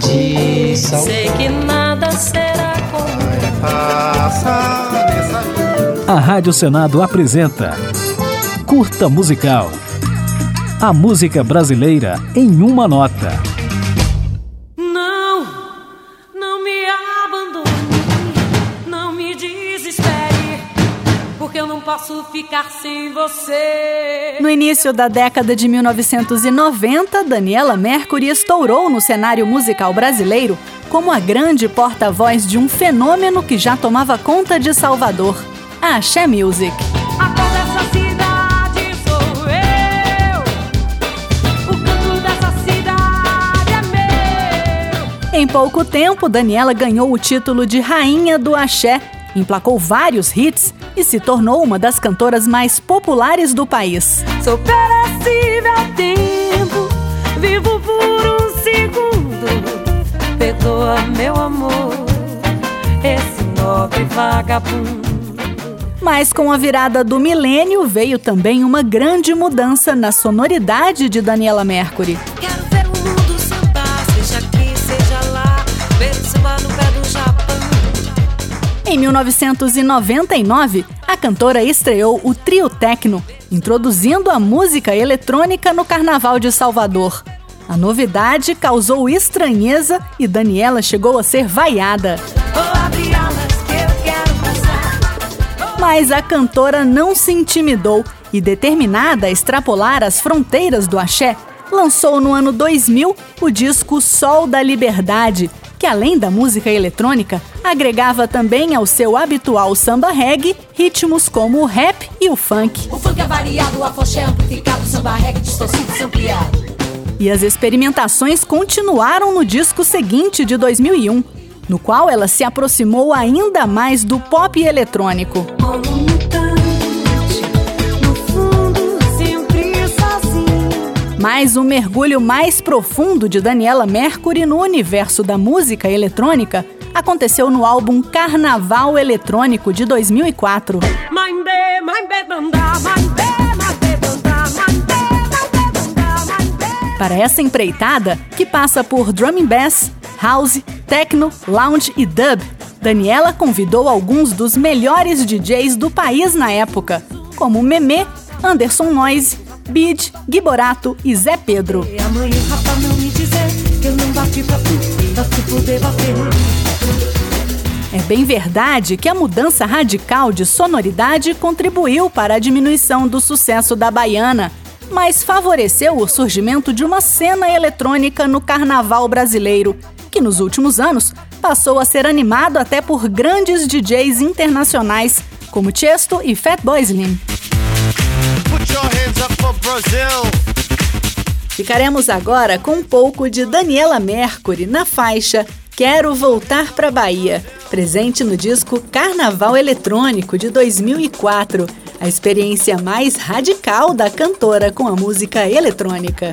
de sal. Sei que nada será como A Rádio Senado apresenta Curta Musical. A música brasileira em uma nota. Eu não posso ficar sem você. No início da década de 1990, Daniela Mercury estourou no cenário musical brasileiro como a grande porta-voz de um fenômeno que já tomava conta de Salvador, a Axé Music. É meu. Em pouco tempo, Daniela ganhou o título de Rainha do Axé, emplacou vários hits e se tornou uma das cantoras mais populares do país. Sou perecível tempo, vivo por um segundo. Perdoa, meu amor, esse nobre vagabundo. Mas com a virada do milênio veio também uma grande mudança na sonoridade de Daniela Mercury. Quero Em 1999, a cantora estreou o Trio Tecno, introduzindo a música eletrônica no Carnaval de Salvador. A novidade causou estranheza e Daniela chegou a ser vaiada. Mas a cantora não se intimidou e, determinada a extrapolar as fronteiras do axé, lançou no ano 2000 o disco Sol da Liberdade, que além da música eletrônica, agregava também ao seu habitual samba reggae ritmos como o rap e o funk. O funk é variado, o afoxé é amplificado, samba reggae distorcido e ampliado. E as experimentações continuaram no disco seguinte de 2001, no qual ela se aproximou ainda mais do pop eletrônico. Mas o mergulho mais profundo de Daniela Mercury no universo da música eletrônica aconteceu no álbum Carnaval Eletrônico de 2004. Mãe bê, mãe bê, bandá, mãe bê, mãe bê, bandá, mãe bê, mãe bê, bandá, mãe bê. Para essa empreitada, que passa por drum and bass, house, techno, lounge e dub, Daniela convidou alguns dos melhores DJs do país na época, como Memê, Anderson Noise, Bid, Giborato e Zé Pedro. E amanhã, rapaz, não me dizer que eu não bati pra tu, pra tu poder bater. É bem verdade que a mudança radical de sonoridade contribuiu para a diminuição do sucesso da baiana, mas favoreceu o surgimento de uma cena eletrônica no carnaval brasileiro, que nos últimos anos passou a ser animado até por grandes DJs internacionais como Chesto e Fatboy Slim. Ficaremos agora com um pouco de Daniela Mercury na faixa Quero Voltar pra Bahia, presente no disco Carnaval Eletrônico de 2004, a experiência mais radical da cantora com a música eletrônica.